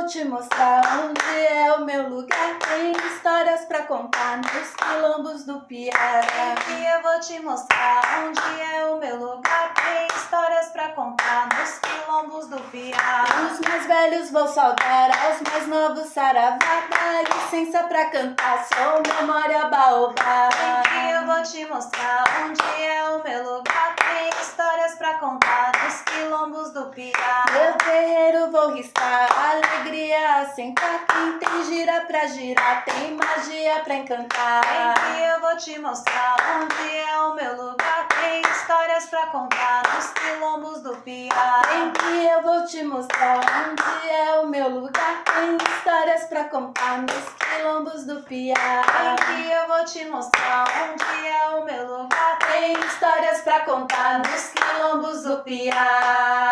vou te mostrar onde é o meu lugar. Tem histórias pra contar nos quilombos do Piara. Aqui eu vou te mostrar onde é o meu lugar. Tem histórias pra contar nos quilombos do Piara. Os mais velhos vou saudar, aos mais novos saravá. Dá licença pra cantar, sou memória baobá. Aqui eu vou te mostrar onde é o meu lugar. Tem histórias pra contar nos quilombos do Piara. Meu terreiro riscar, alegria assentar. Quem tem gira pra girar, tem magia pra encantar. Aqui eu vou te mostrar onde é o meu lugar. Tem histórias pra contar nos quilombos do Piara. Vem que eu vou te mostrar onde é o meu lugar. Tem histórias pra contar nos quilombos do Piara. Aqui eu vou te mostrar onde é o meu lugar. Tem histórias pra contar nos quilombos do Piara.